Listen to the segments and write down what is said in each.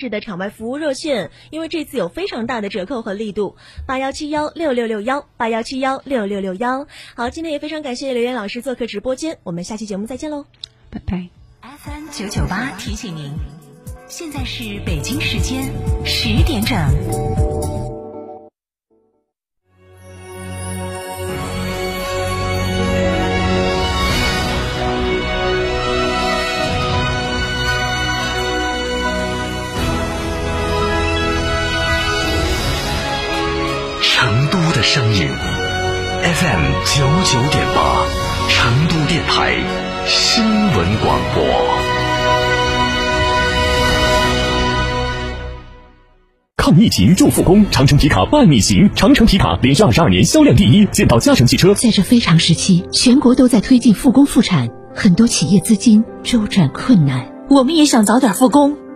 是的场外服务热线，因为这次有非常大的折扣和力度，八幺七幺六六六幺，八幺七幺六六六幺。好，今天也非常感谢刘岩老师做客直播间，我们下期节目再见喽，拜拜。FM 九九八提醒您，现在是北京时间十点整。声音 FM 九九点八，成都电台新闻广播。抗疫情助复工，长城皮卡伴你行。长城皮卡连续二十二年销量第一，见到嘉诚汽车。在这非常时期，全国都在推进复工复产，很多企业资金周转困难，我们也想早点复工。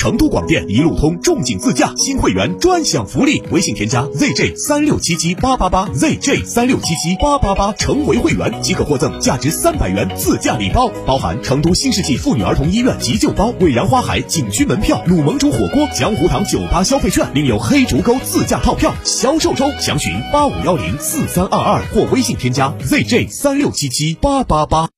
成都广电一路通重景自驾新会员专享福利，微信添加 zj 三六七七八八八 zj 三六七七八八八，成为会员即可获赠价值三百元自驾礼包，包含成都新世纪妇女儿童医院急救包、蔚然花海景区门票、鲁盟主火锅、江湖堂酒吧消费券，另有黑竹沟自驾套票。销售中，详询八五幺零四三二二或微信添加 zj 三六七七八八八。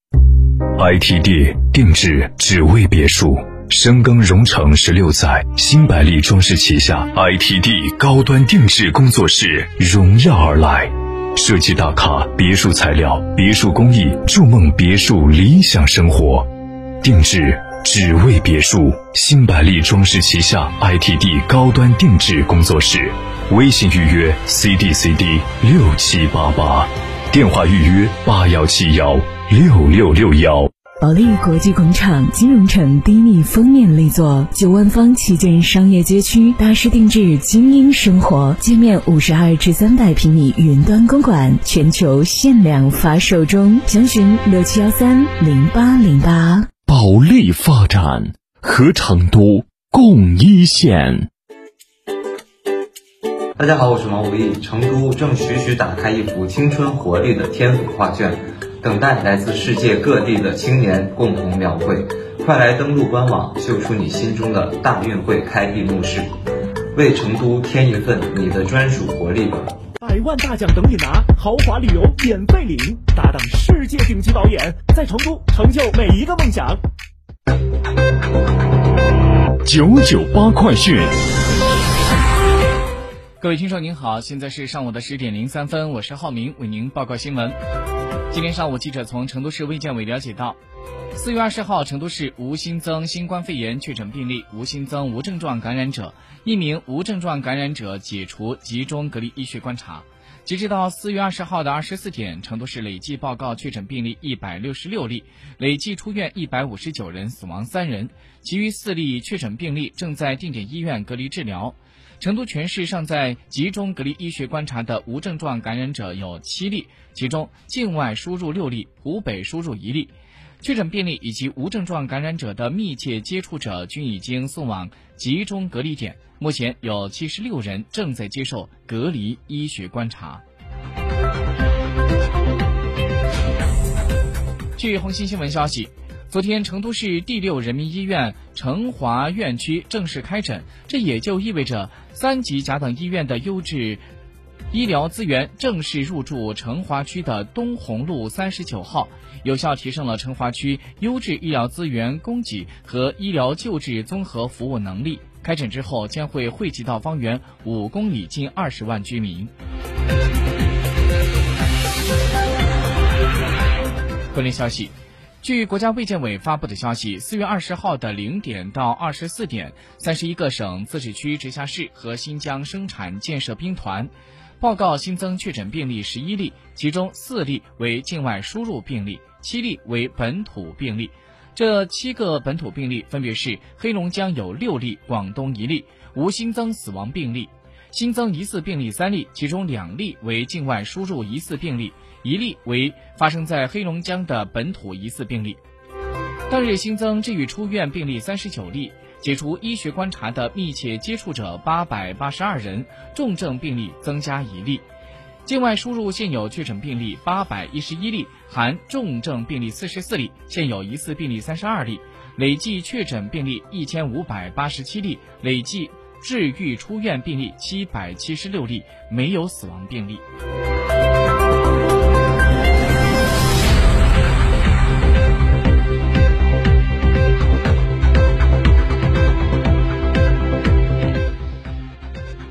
ITD 定制只为别墅。深耕荣城十六载，新百利装饰旗下 ITD 高端定制工作室荣耀而来，设计大咖，别墅材料，别墅工艺，筑梦别墅理想生活，定制只为别墅。新百利装饰旗下 ITD 高端定制工作室，微信预约 CDCD 六七八八，电话预约八幺七幺六六六幺。保利国际广场金融城低密封面力作，九万方旗舰商业街区，大师定制精英生活，界面五十二至三百平米云端公馆，全球限量发售中，详询六七幺三零八零八。保利发展和成都共一线。大家好，我是毛不易，成都正徐徐打开一幅青春活力的天府画卷。等待来自世界各地的青年共同描绘，快来登录官网，秀出你心中的大运会开闭幕式，为成都添一份你的专属活力吧！百万大奖等你拿，豪华旅游免费领，搭档世界顶级导演，在成都成就每一个梦想。九九八快讯，各位听众您好，现在是上午的十点零三分，我是浩明，为您报告新闻。今天上午，记者从成都市卫健委了解到，四月二十号，成都市无新增新冠肺炎确诊病例，无新增无症状感染者，一名无症状感染者解除集中隔离医学观察。截止到四月二十号的二十四点，成都市累计报告确诊病例一百六十六例，累计出院一百五十九人，死亡三人，其余四例确诊病例正在定点医院隔离治疗。成都全市尚在集中隔离医学观察的无症状感染者有七例，其中境外输入六例，湖北输入一例。确诊病例以及无症状感染者的密切接触者均已经送往集中隔离点，目前有七十六人正在接受隔离医学观察。据红星新闻消息。昨天，成都市第六人民医院成华院区正式开诊，这也就意味着三级甲等医院的优质医疗资源正式入驻成华区的东红路三十九号，有效提升了成华区优质医疗资源供给和医疗救治综合服务能力。开诊之后，将会惠及到方圆五公里近二十万居民。国内消息。据国家卫健委发布的消息，四月二十号的零点到二十四点，三十一个省、自治区、直辖市和新疆生产建设兵团报告新增确诊病例十一例，其中四例为境外输入病例，七例为本土病例。这七个本土病例分别是：黑龙江有六例，广东一例，无新增死亡病例；新增疑似病例三例，其中两例为境外输入疑似病例。一例为发生在黑龙江的本土疑似病例。当日新增治愈出院病例三十九例，解除医学观察的密切接触者八百八十二人，重症病例增加一例。境外输入现有确诊病例八百一十一例，含重症病例四十四例，现有疑似病例三十二例，累计确诊病例一千五百八十七例，累计治愈出院病例七百七十六例，没有死亡病例。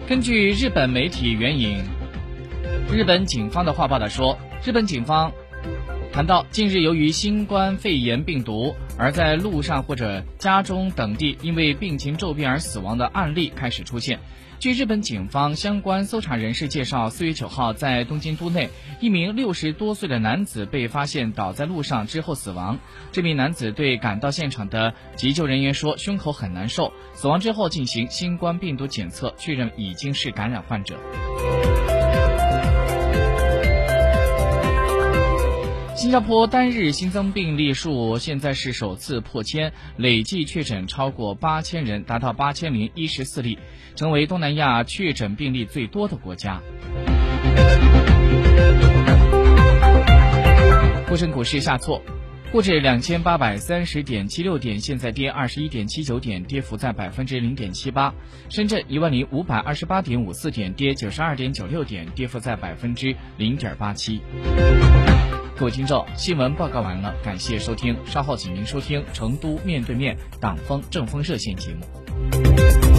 根据日本媒体援引日本警方的话报道说，日本警方谈到，近日由于新冠肺炎病毒而在路上或者家中等地因为病情骤变而死亡的案例开始出现。据日本警方相关搜查人士介绍，四月九号在东京都内，一名六十多岁的男子被发现倒在路上之后死亡。这名男子对赶到现场的急救人员说，胸口很难受。死亡之后进行新冠病毒检测，确认已经是感染患者。新加坡单日新增病例数现在是首次破千，累计确诊超过八千人，达到八千零一十四例，成为东南亚确诊病例最多的国家。沪深股市下挫，沪指两千八百三十点七六点，现在跌二十一点七九点，跌幅在百分之零点七八。深圳一万零五百二十八点五四点，跌九十二点九六点，跌幅在百分之零点八七。各位听众，新闻报告完了，感谢收听，稍后请您收听成都面对面党风政风热线节目。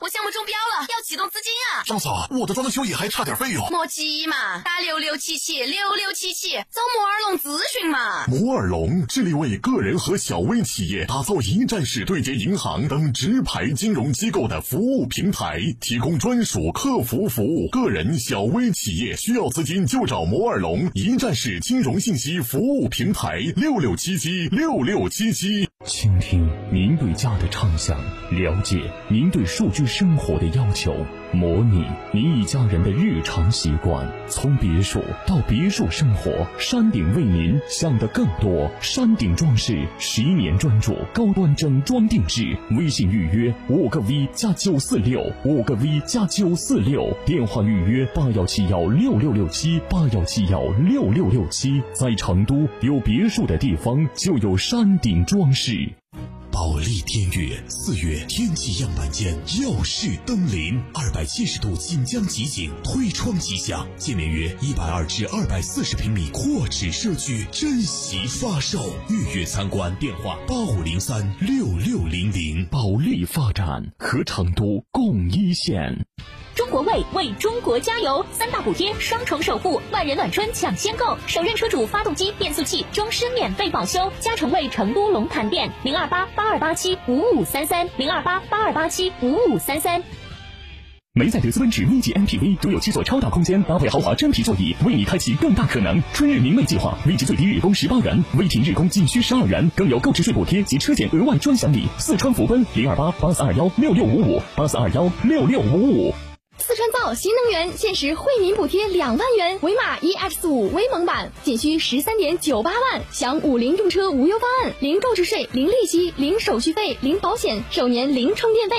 我项目中标了，要启动资金啊！张嫂，我的装修也还差点费用。莫急嘛，打六六七七六六七七，找摩尔龙咨询嘛。摩尔龙致力为个人和小微企业打造一站式对接银行等直排金融机构的服务平台，提供专属客服服务。个人、小微企业需要资金就找摩尔龙一站式金融信息服务平台，六六七七六六七七。倾听您对家的畅想，了解您对数据生活的要求，模拟您一家人的日常习惯。从别墅到别墅生活，山顶为您想的更多。山顶装饰十一年专注高端整装定制，微信预约五个 V 加九四六，五个 V 加九四六，电话预约八幺七幺六六六七八幺七幺六六六七。在成都有别墅的地方就有山顶装饰。保利天悦四月天气样板间耀世登临，二百七十度锦江集景推窗即享，建面约一百二至二百四十平米阔尺社区，珍惜发售，预约参观电话八五零三六六零零。保利发展和成都共一线。中国卫为中国加油，三大补贴，双重守护，万人暖春抢先购，首任车主发动机、变速器终身免费保修。嘉诚卫成都龙潭店零二八八二八七五五三三零二八八二八七五五三三。梅赛德斯奔驰 V 级 MPV 独有七座超大空间，搭配豪华真皮座椅，为你开启更大可能。春日明媚计划，V 级最低日供十八元，微停日供仅需十二元，更有购置税补贴及车险额外专享礼。四川福奔零二八八四二幺六六五五八四二幺六六五五。四川造新能源限时惠民补贴两万元，威马 EX 五威猛版仅需十三点九八万，享五菱重车无忧方案，零购置税、零利息、零手续费、零保险，首年零充电费。